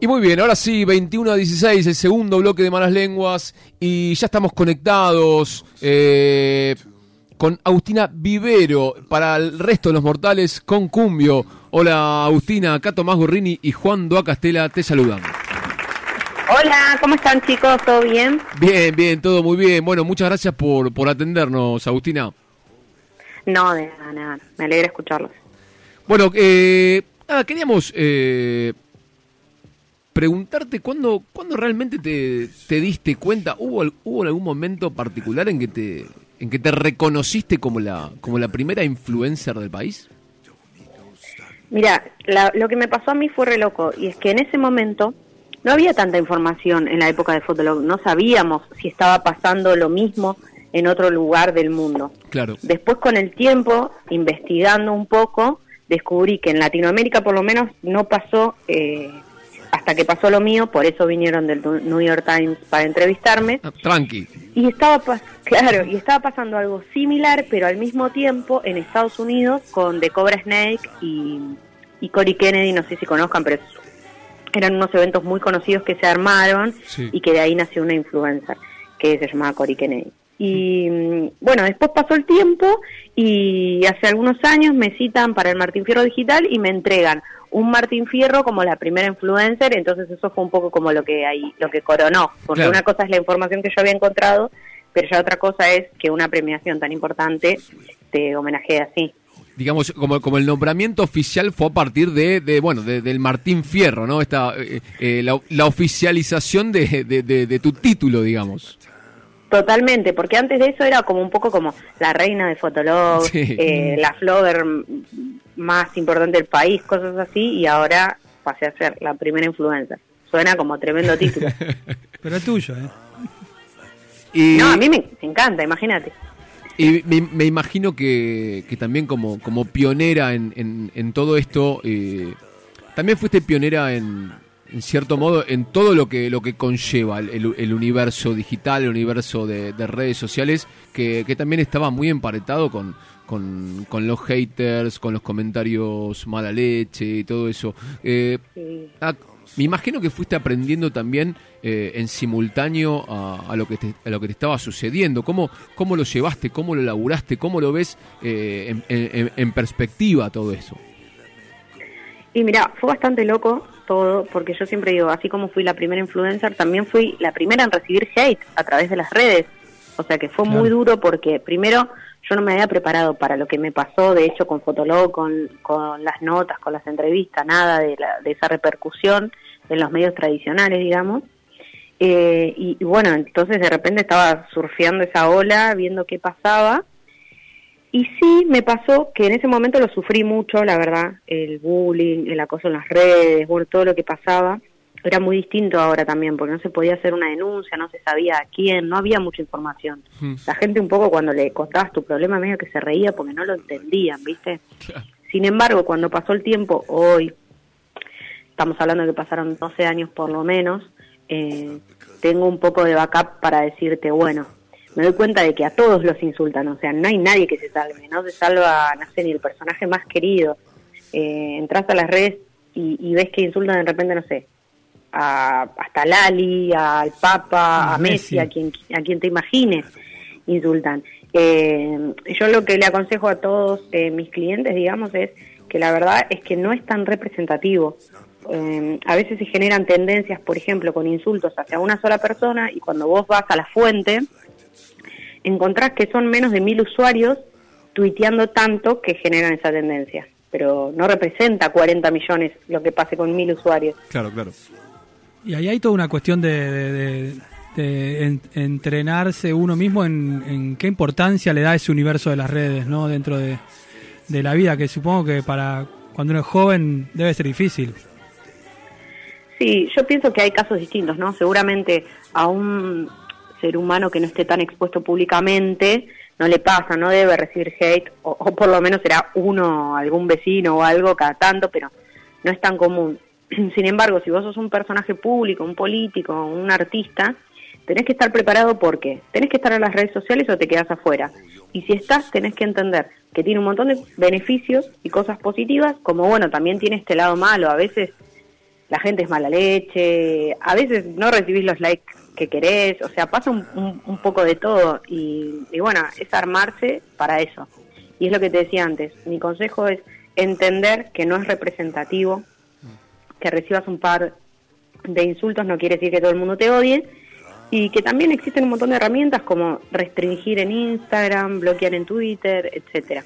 Y muy bien, ahora sí, 21 a 16, el segundo bloque de Malas Lenguas. Y ya estamos conectados eh, con Agustina Vivero. Para el resto de los mortales, con Cumbio. Hola Agustina, acá Tomás Gorrini y Juan Doa Castela te saludan. Hola, ¿cómo están chicos? ¿Todo bien? Bien, bien, todo muy bien. Bueno, muchas gracias por, por atendernos, Agustina. No, de nada, nada. Me alegra escucharlos. Bueno, eh, nada, queríamos eh, preguntarte cuándo, cuándo realmente te, te diste cuenta, ¿hubo, ¿hubo algún momento particular en que te, en que te reconociste como la, como la primera influencer del país? Mira, la- lo que me pasó a mí fue re loco, y es que en ese momento no había tanta información en la época de Fotolog, no sabíamos si estaba pasando lo mismo en otro lugar del mundo. Claro. Después con el tiempo, investigando un poco, descubrí que en Latinoamérica por lo menos no pasó eh, hasta que pasó lo mío, por eso vinieron del New York Times para entrevistarme. Ah, Tranqui. Y estaba, claro, y estaba pasando algo similar, pero al mismo tiempo en Estados Unidos con The Cobra Snake y, y Cory Kennedy, no sé si conozcan, pero eran unos eventos muy conocidos que se armaron Sí. y que de ahí nació una influencer que se llamaba Cory Kennedy. Y mm, bueno, después pasó el tiempo y hace algunos años me citan para el Martín Fierro Digital y me entregan un Martín Fierro como la primera influencer, entonces eso fue un poco como lo que ahí, lo que coronó, porque Claro. una cosa es la información que yo había encontrado, pero ya otra cosa es que una premiación tan importante te homenajee así. Digamos, como, como el nombramiento oficial fue a partir de, de bueno, de- del Martín Fierro, ¿no? Esta, eh, eh, la, la oficialización de, de- de- de tu título, digamos. Totalmente, porque antes de eso era como un poco como la reina de Fotolog, Sí. eh, la flogger más importante del país, cosas así, y ahora pasé a ser la primera influencer. Suena como tremendo título. Pero es tuyo, ¿eh? Y, No, a mí me, me encanta, imagínate. y me, me imagino que, que también como, como pionera en, en- en todo esto, eh, también fuiste pionera en, en cierto modo en todo lo que lo que conlleva el, el- universo digital, el universo de, de redes sociales, que, que también estaba muy emparetado con, con, con los haters, con los comentarios mala leche y todo eso. Eh, Sí. Ah, me imagino que fuiste aprendiendo también eh, en simultáneo a, a lo que te, a lo que te estaba sucediendo. ¿Cómo, ¿Cómo lo llevaste? ¿Cómo lo laburaste? ¿Cómo lo ves eh, en, en- en perspectiva todo eso? Y mira, fue bastante loco todo, porque yo siempre digo, así como fui la primera influencer, también fui la primera en recibir hate a través de las redes. O sea que fue Claro. muy duro porque primero yo no me había preparado para lo que me pasó, de hecho con Fotolog, con, con las notas, con las entrevistas, nada de, la, de esa repercusión en los medios tradicionales, digamos. Eh, y, y bueno, entonces de repente estaba surfeando esa ola, viendo qué pasaba. Y sí, me pasó que en ese momento lo sufrí mucho, la verdad, el bullying, el acoso en las redes, bueno, todo lo que pasaba. Era muy distinto ahora también, porque no se podía hacer una denuncia, no se sabía a quién, no había mucha información. Hmm. La gente un poco cuando le contabas tu problema medio que se reía porque no lo entendían, ¿viste? Sin embargo, cuando pasó el tiempo, hoy, estamos hablando de que pasaron 12 años por lo menos, eh, tengo un poco de backup para decirte, bueno, me doy cuenta de que a todos los insultan, o sea, no hay nadie que se salve, no se salva, no sé, ni el personaje más querido. Eh, entras a las redes y, y ves que insultan de repente, no sé, a, hasta Lali, al Papa, A Messi. a quien, a quien te imagines, insultan. Eh, yo lo que le aconsejo a todos eh, mis clientes, digamos, es que la verdad es que no es tan representativo. Eh, a veces se generan tendencias, por ejemplo, con insultos hacia una sola persona y cuando vos vas a la fuente, encontrás que son menos de mil usuarios tuiteando tanto que generan esa tendencia. Pero no representa 40 millones lo que pase con mil usuarios. Claro, claro. Y ahí hay toda una cuestión de, de- de- de en- entrenarse uno mismo en, en qué importancia le da ese universo de las redes, ¿no? Dentro de, de la vida, que supongo que para cuando uno es joven debe ser difícil. Sí, yo pienso que hay casos distintos, ¿no? Seguramente a un ser humano que no esté tan expuesto públicamente no le pasa, no debe recibir hate, o, por lo menos será uno, algún vecino o algo cada tanto, pero no es tan común. Sin embargo, si vos sos un personaje público, un político, un artista, tenés que estar preparado porque tenés que estar en las redes sociales o te quedas afuera. Y si estás, tenés que entender que tiene un montón de beneficios y cosas positivas, como bueno, también tiene este lado malo. A veces la gente es mala leche, a veces no recibís los likes que querés, o sea, pasa un, poco de todo y, bueno, es armarse para eso. Y es lo que te decía antes, mi consejo es entender que no es representativo, que recibas un par de insultos no quiere decir que todo el mundo te odie y que también existen un montón de herramientas como restringir en Instagram, bloquear en Twitter, etcétera.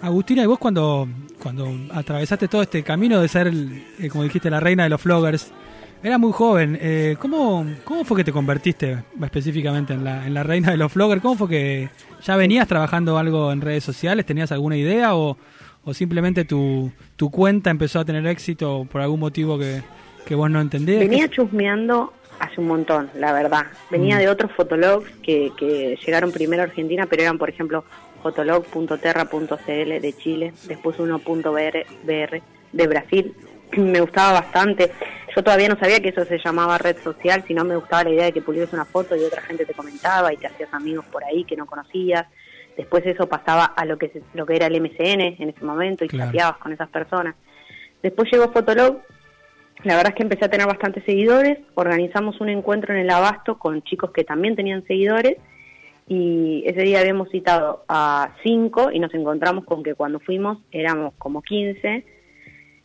Agustina, y vos cuando, cuando atravesaste todo este camino de ser, eh, como dijiste, la reina de los vloggers, era muy joven. Eh, ¿cómo, ¿Cómo fue que te convertiste específicamente en la, en la reina de los vloggers? ¿Cómo fue que ya venías trabajando algo en redes sociales? ¿Tenías alguna idea o, o simplemente tu, tu cuenta empezó a tener éxito por algún motivo que, que vos no entendías? Venía chusmeando hace un montón, la verdad. Venía mm. de otros fotologs que, que llegaron primero a Argentina, pero eran, por ejemplo, fotolog.terra.cl de Chile, después uno.br de Brasil. Me gustaba bastante. Yo todavía no sabía que eso se llamaba red social, sino me gustaba la idea de que publiques una foto y otra gente te comentaba y te hacías amigos por ahí que no conocías. Después eso pasaba a lo que lo que era el MCN en ese momento y chateabas con esas personas. Después llegó Fotolog la verdad es que empecé a tener bastantes seguidores, organizamos un encuentro en el Abasto con chicos que también tenían seguidores y ese día habíamos citado a cinco y nos encontramos con que cuando fuimos éramos como 15.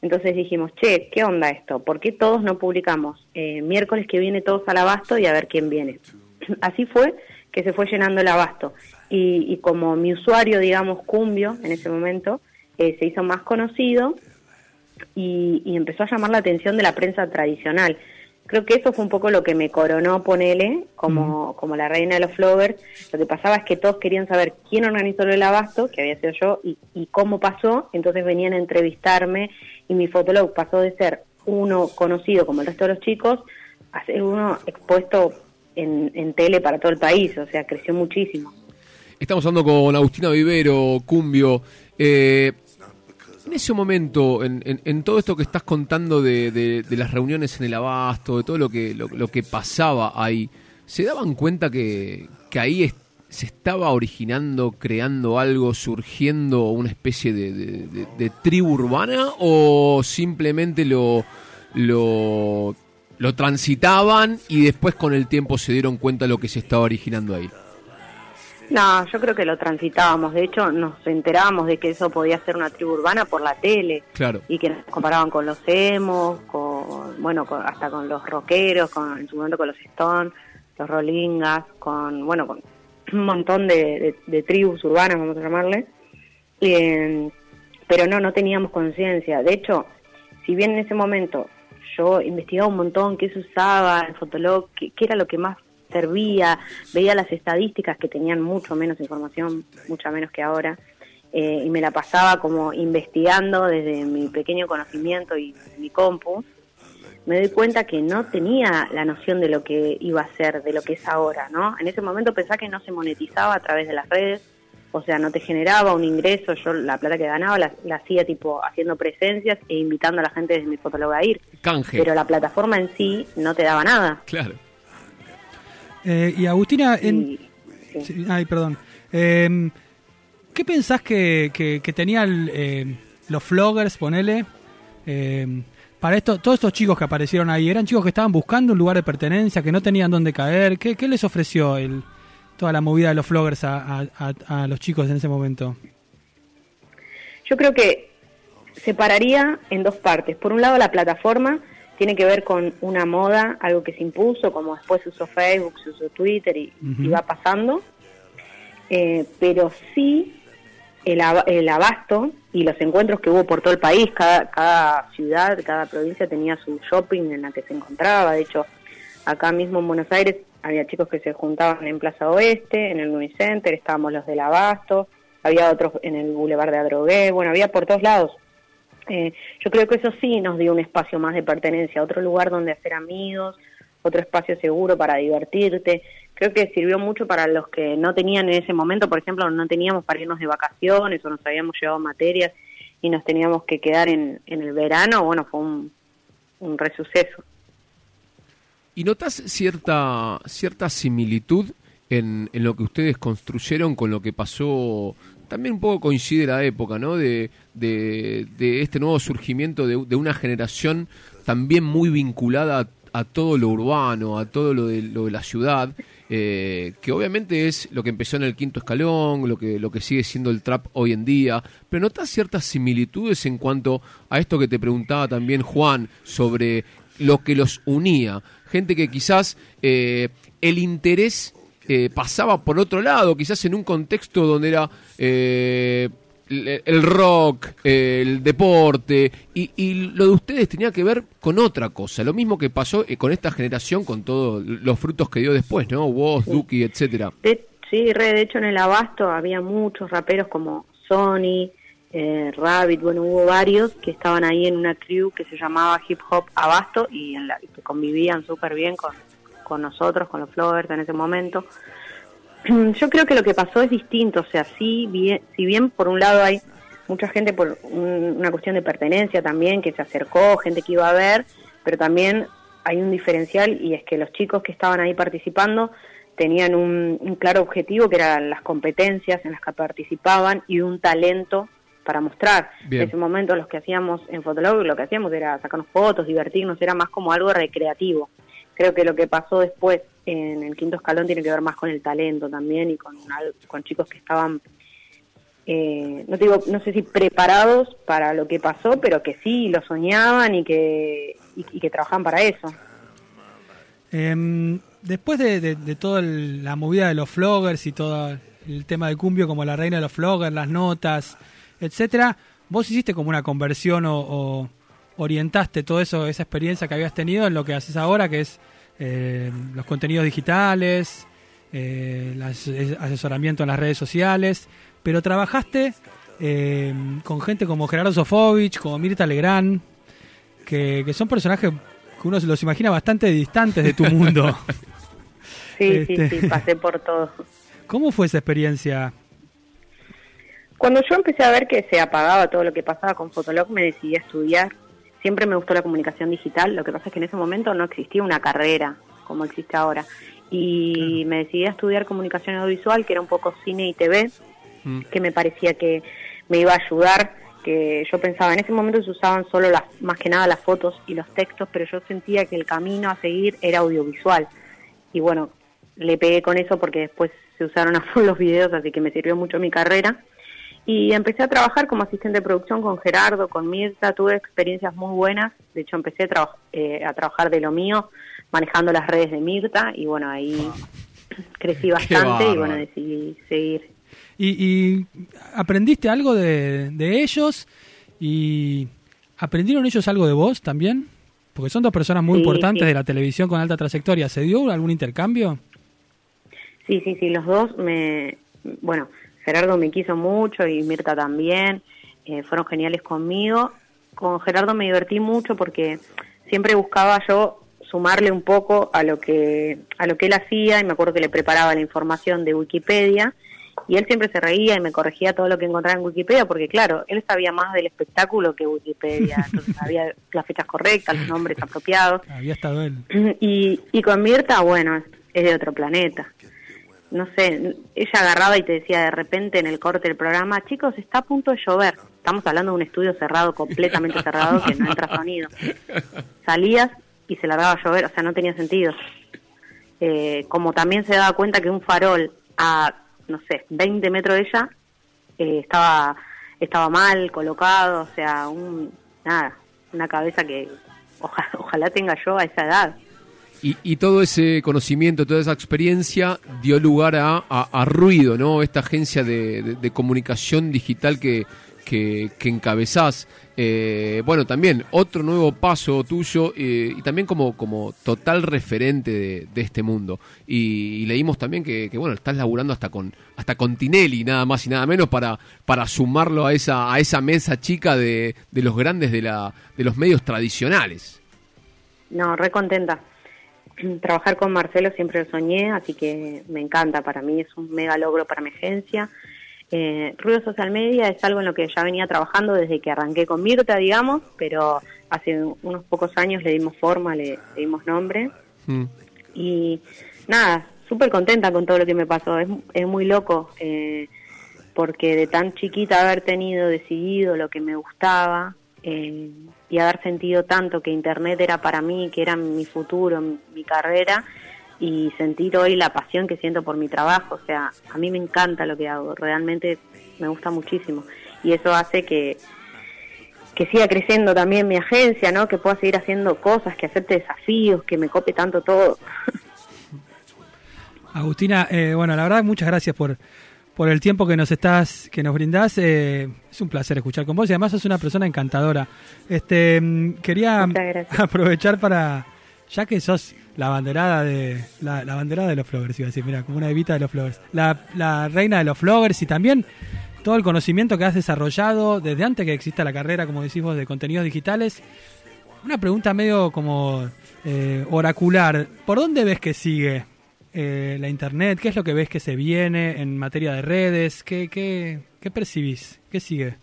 Entonces dijimos, che, ¿qué onda esto? ¿Por qué todos no publicamos eh, miércoles que viene todos al Abasto y a ver quién viene? Así fue que se fue llenando el Abasto. Y, como mi usuario, digamos, Cumbio, en ese momento, eh, se hizo más conocido, y, empezó a llamar la atención de la prensa tradicional. Creo que eso fue un poco lo que me coronó, ponele, como, como la reina de los flowers. Lo que pasaba es que todos querían saber quién organizó el abasto, que había sido yo, y, y cómo pasó. Entonces venían a entrevistarme y mi fotolog pasó de ser uno conocido como el resto de los chicos a ser uno expuesto en, en tele para todo el país. O sea, creció muchísimo. Estamos hablando con Agustina Vivero, Cumbio. Eh, en ese momento, en, todo esto que estás contando de, las reuniones en el abasto, de todo lo que, lo, que pasaba ahí, ¿se daban cuenta que, ahí se estaba originando, creando algo, surgiendo una especie de, tribu urbana o simplemente lo, lo, lo transitaban y después con el tiempo se dieron cuenta de lo que se estaba originando ahí? No, yo creo que lo transitábamos. De hecho, nos enterábamos de que eso podía ser una tribu urbana por la tele. Claro. Y que nos comparaban con los emos, con, bueno, hasta con los rockeros, con, en su momento con los Stones, los Rollingas, con, bueno, con un montón de, tribus urbanas, vamos a llamarle. pero no, no teníamos conciencia. De hecho, si bien en ese momento yo investigaba un montón qué se usaba en Fotolog, qué era lo que más servía, veía las estadísticas que tenían mucho menos información, mucha menos que ahora, eh, y me la pasaba como investigando desde mi pequeño conocimiento y mi compu, me doy cuenta que no tenía la noción de lo que iba a ser, de lo que es ahora, ¿no? En ese momento pensaba que no se monetizaba a través de las redes, o sea, no te generaba un ingreso, yo la plata que ganaba la, hacía tipo haciendo presencias e invitando a la gente desde mi fotóloga a ir. Canje. Pero la plataforma en sí no te daba nada. Claro. Eh, y Agustina, en... ay, perdón. Em, ¿Qué pensás que, que, tenían eh, los floggers, ponele? Em, para esto, todos estos chicos que aparecieron ahí, ¿eran chicos que estaban buscando un lugar de pertenencia, que no tenían dónde caer? ¿Qué, qué les ofreció el, toda la movida de los floggers a, a, a, los chicos en ese momento? Yo creo que separaría en dos partes. Por un lado, la plataforma, tiene que ver con una moda, algo que se impuso, como después se usó Facebook, se usó Twitter y, va pasando. Eh, pero sí el, el, abasto y los encuentros que hubo por todo el país, cada, cada ciudad, cada provincia tenía su shopping en la que se encontraba. De hecho, acá mismo en Buenos Aires había chicos que se juntaban en Plaza Oeste, en el Unicenter, estábamos los del abasto, había otros en el Boulevard de Adrogué, bueno, había por todos lados. Eh, yo creo que eso sí nos dio un espacio más de pertenencia, otro lugar donde hacer amigos, otro espacio seguro para divertirte. Creo que sirvió mucho para los que no tenían en ese momento, por ejemplo, no teníamos para irnos de vacaciones o nos habíamos llevado materias y nos teníamos que quedar en, en el verano, bueno, fue un, un resuceso. ¿Y notas cierta, cierta similitud en, en, lo que ustedes construyeron con lo que pasó también un poco coincide la época, ¿no? De, este nuevo surgimiento de, una generación también muy vinculada a, todo lo urbano, a todo lo de, lo de la ciudad, eh, que obviamente es lo que empezó en el quinto escalón, lo que, lo que sigue siendo el trap hoy en día, pero notas ciertas similitudes en cuanto a esto que te preguntaba también Juan sobre lo que los unía. Gente que quizás eh, el interés eh, pasaba por otro lado, quizás en un contexto donde era eh, el rock, el deporte, y, lo de ustedes tenía que ver con otra cosa, lo mismo que pasó con esta generación, con todos los frutos que dio después, ¿no? Vos, sí. Duki, etcétera. sí, re, de hecho en el Abasto había muchos raperos como Sony, eh, Rabbit, bueno, hubo varios que estaban ahí en una crew que se llamaba Hip Hop Abasto y, en la, que convivían súper bien con, con nosotros, con los Flowers en ese momento. Yo creo que lo que pasó es distinto, o sea, sí, bien, si bien por un lado hay mucha gente por una cuestión de pertenencia también que se acercó, gente que iba a ver, pero también hay un diferencial y es que los chicos que estaban ahí participando tenían un, un claro objetivo que eran las competencias en las que participaban y un talento para mostrar. En ese momento los que hacíamos en Fotolog, lo que hacíamos era sacarnos fotos, divertirnos, era más como algo recreativo. Creo que lo que pasó después en el quinto escalón tiene que ver más con el talento también y con, con chicos que estaban, eh, no digo, no sé si preparados para lo que pasó, pero que sí lo soñaban y que, y, que trabajaban para eso. Em, después de, de, toda la movida de los floggers y todo el tema de Cumbio como la reina de los floggers, las notas, etcétera, vos hiciste como una conversión o, orientaste todo eso, esa experiencia que habías tenido en lo que haces ahora, que es eh, los contenidos digitales, eh, el asesoramiento en las redes sociales, pero trabajaste eh, con gente como Gerardo Sofovich, como Mirta Legrand, que, son personajes que uno se los imagina bastante distantes de tu mundo. sí, sí, este, sí, pasé por todo. ¿Cómo fue esa experiencia? Cuando yo empecé a ver que se apagaba todo lo que pasaba con Fotolog, me decidí a estudiar. Siempre me gustó la comunicación digital, lo que pasa es que en ese momento no existía una carrera como existe ahora. Y me decidí a estudiar comunicación audiovisual, que era un poco cine y TV, mm. que me parecía que me iba a ayudar, que yo pensaba, en ese momento se usaban solo las, más que nada las fotos y los textos, pero yo sentía que el camino a seguir era audiovisual. Y bueno, le pegué con eso porque después se usaron a full los videos, así que me sirvió mucho mi carrera y empecé a trabajar como asistente de producción con Gerardo, con Mirta, tuve experiencias muy buenas, de hecho empecé a, eh, a trabajar de lo mío, manejando las redes de Mirta, y bueno, ahí crecí bastante y bueno, decidí seguir. ¿Y, aprendiste algo de, ellos? ¿Y aprendieron ellos algo de vos también? Porque son dos personas muy importantes de la televisión con alta trayectoria. ¿Se dio algún intercambio? Sí, sí, sí, los dos me... Bueno, Gerardo me quiso mucho y Mirta también, eh, fueron geniales conmigo. Con Gerardo me divertí mucho porque siempre buscaba yo sumarle un poco a lo que a lo que él hacía y me acuerdo que le preparaba la información de Wikipedia y él siempre se reía y me corregía todo lo que encontraba en Wikipedia porque claro, él sabía más del espectáculo que Wikipedia, entonces sabía las fechas correctas, los nombres apropiados. Había estado él. Y, y con Mirta, bueno, es de otro planeta no sé, ella agarraba y te decía de repente en el corte del programa, chicos, está a punto de llover. Estamos hablando de un estudio cerrado, completamente cerrado, que no entra sonido. Salías y se largaba a llover, o sea, no tenía sentido. Eh, como también se daba cuenta que un farol a, no sé, 20 metros de ella eh, estaba, estaba mal colocado, o sea, un, nada, una cabeza que ojalá tenga yo a esa edad. Y, todo ese conocimiento, toda esa experiencia dio lugar a, Ruido, ¿no? Esta agencia de, comunicación digital que, que, encabezás. Eh, bueno, también otro nuevo paso tuyo eh, y también como, como total referente de, este mundo. Y, leímos también que, bueno, estás laburando hasta con hasta con Tinelli, nada más y nada menos, para, para sumarlo a esa, a esa mesa chica de, de los grandes de, la, de los medios tradicionales. No, re contenta trabajar con Marcelo siempre lo soñé, así que me encanta, para mí es un mega logro para mi agencia. Eh, Ruido Social Media es algo en lo que ya venía trabajando desde que arranqué con Mirta, digamos, pero hace unos pocos años le dimos forma, le, dimos nombre. Mm. Y nada, súper contenta con todo lo que me pasó, es, es muy loco, eh, porque de tan chiquita haber tenido decidido lo que me gustaba, eh, y haber sentido tanto que Internet era para mí, que era mi futuro, mi, carrera, y sentir hoy la pasión que siento por mi trabajo. O sea, a mí me encanta lo que hago, realmente me gusta muchísimo. Y eso hace que, que siga creciendo también mi agencia, ¿no? Que pueda seguir haciendo cosas, que acepte desafíos, que me cope tanto todo. Agustina, eh, bueno, la verdad, muchas gracias por, por el tiempo que nos estás, que nos brindás. Eh, es un placer escuchar con vos y además sos una persona encantadora. Este, mm, quería aprovechar para, ya que sos la banderada de la, banderada de los floggers, iba a decir, mira, como una evita de los floggers, la, la reina de los floggers y también todo el conocimiento que has desarrollado desde antes que exista la carrera, como decimos, de contenidos digitales. Una pregunta medio como eh, oracular. ¿Por dónde ves que sigue eh, la Internet? ¿Qué es lo que ves que se viene en materia de redes? ¿Qué, qué, qué percibís? ¿Qué sigue?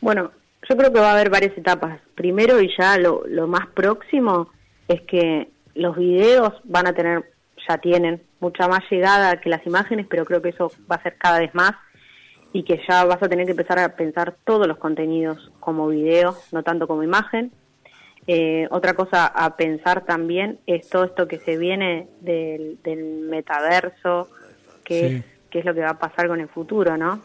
Bueno, yo creo que va a haber varias etapas. Primero y ya lo, lo más próximo es que los videos van a tener, ya tienen mucha más llegada que las imágenes, pero creo que eso va a ser cada vez más y que ya vas a tener que empezar a pensar todos los contenidos como video, no tanto como imagen. Eh, otra cosa a pensar también es todo esto que se viene del, metaverso, que, es, lo que va a pasar con el futuro, ¿no?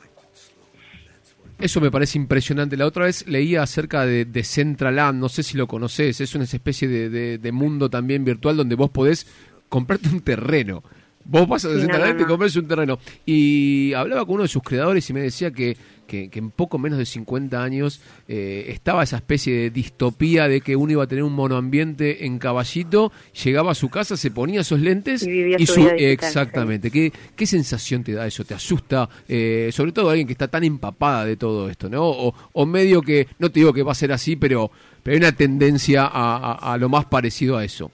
Eso me parece impresionante. La otra vez leía acerca de, de Centraland, no sé si lo conoces, es una especie de, de, mundo también virtual donde vos podés comprarte un terreno. Vos vas a Centraland y te compras un terreno. Y hablaba con uno de sus creadores y me decía que que, en poco menos de 50 años eh, estaba esa especie de distopía de que uno iba a tener un monoambiente en caballito, llegaba a su casa, se ponía esos lentes y, su, exactamente. ¿Qué, ¿Qué, sensación te da eso? ¿Te asusta? Eh, sobre todo alguien que está tan empapada de todo esto, ¿no? O, medio que, no te digo que va a ser así, pero, pero hay una tendencia a, lo más parecido a eso.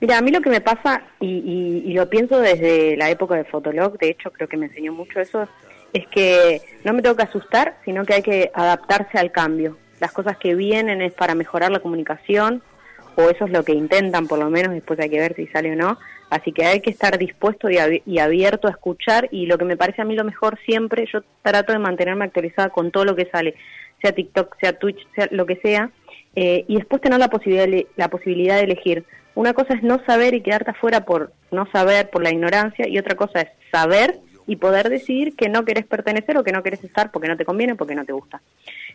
Mira, a mí lo que me pasa, y, y, lo pienso desde la época de Fotolog, de hecho creo que me enseñó mucho eso, es que no me tengo que asustar, sino que hay que adaptarse al cambio. Las cosas que vienen es para mejorar la comunicación, o eso es lo que intentan por lo menos, después hay que ver si sale o no. Así que hay que estar dispuesto y, abierto a escuchar y lo que me parece a mí lo mejor siempre, yo trato de mantenerme actualizada con todo lo que sale, sea TikTok, sea Twitch, sea lo que sea, eh, y después tener la posibilidad, la posibilidad de elegir. Una cosa es no saber y quedarte afuera por no saber, por la ignorancia, y otra cosa es saber y poder decidir que no querés pertenecer o que no querés estar porque no te conviene, porque no te gusta.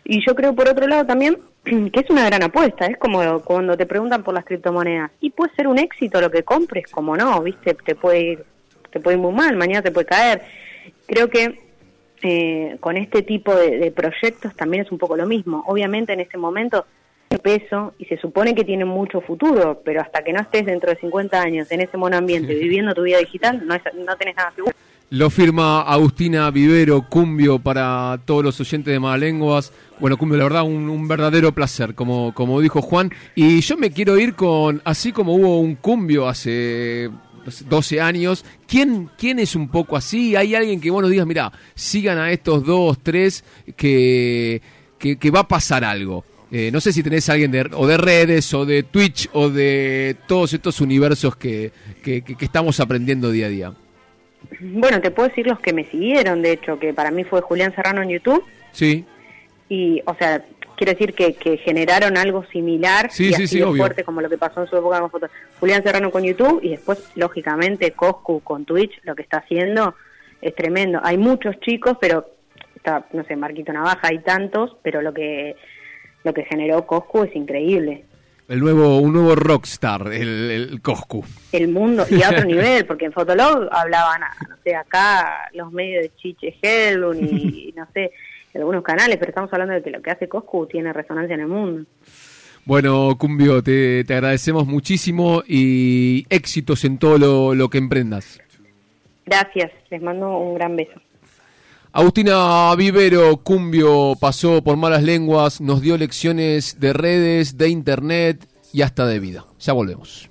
Y yo creo por otro lado también que es una gran apuesta, es como cuando te preguntan por las criptomonedas, y puede ser un éxito lo que compres, como no, viste, te puede ir, te puede ir muy mal, mañana te puede caer. Creo que eh, con este tipo de, proyectos también es un poco lo mismo. Obviamente en este momento peso y se supone que tiene mucho futuro, pero hasta que no estés dentro de 50 años en ese monoambiente viviendo tu vida digital, no, no tenés nada seguro. Lo firma Agustina Vivero, Cumbio, para todos los oyentes de Malalenguas. Bueno, Cumbio, la verdad, un, verdadero placer, como, como dijo Juan. Y yo me quiero ir con, así como hubo un Cumbio hace 12 años, ¿quién, quién es un poco así? ¿Hay alguien que, bueno, digas, mira, sigan a estos dos, tres, que, que, va a pasar algo? Eh, no sé si tenés alguien de, o de redes, o de Twitch, o de todos estos universos que, que estamos aprendiendo día a día. Bueno, te puedo decir los que me siguieron, de hecho, que para mí fue Julián Serrano en YouTube. Sí. Y, o sea, quiero decir que, que generaron algo similar y así fuerte como lo que pasó en su época con fotos. Julián Serrano con YouTube y después, lógicamente, Coscu con Twitch, lo que está haciendo es tremendo. Hay muchos chicos, pero está, no sé, Marquito Navaja, hay tantos, pero lo que lo que generó Coscu es increíble. El nuevo, un nuevo rockstar, el, el Coscu. El mundo, y a otro nivel, porque en Fotolog hablaban, no sé, acá los medios de Chiche Helbun y no sé, algunos canales, pero estamos hablando de que lo que hace Coscu tiene resonancia en el mundo. Bueno, Cumbio, te, te agradecemos muchísimo y éxitos en todo lo, lo que emprendas. Gracias, les mando un gran beso. Agustina Vivero Cumbio pasó por malas lenguas, nos dio lecciones de redes, de internet y hasta de vida. Ya volvemos.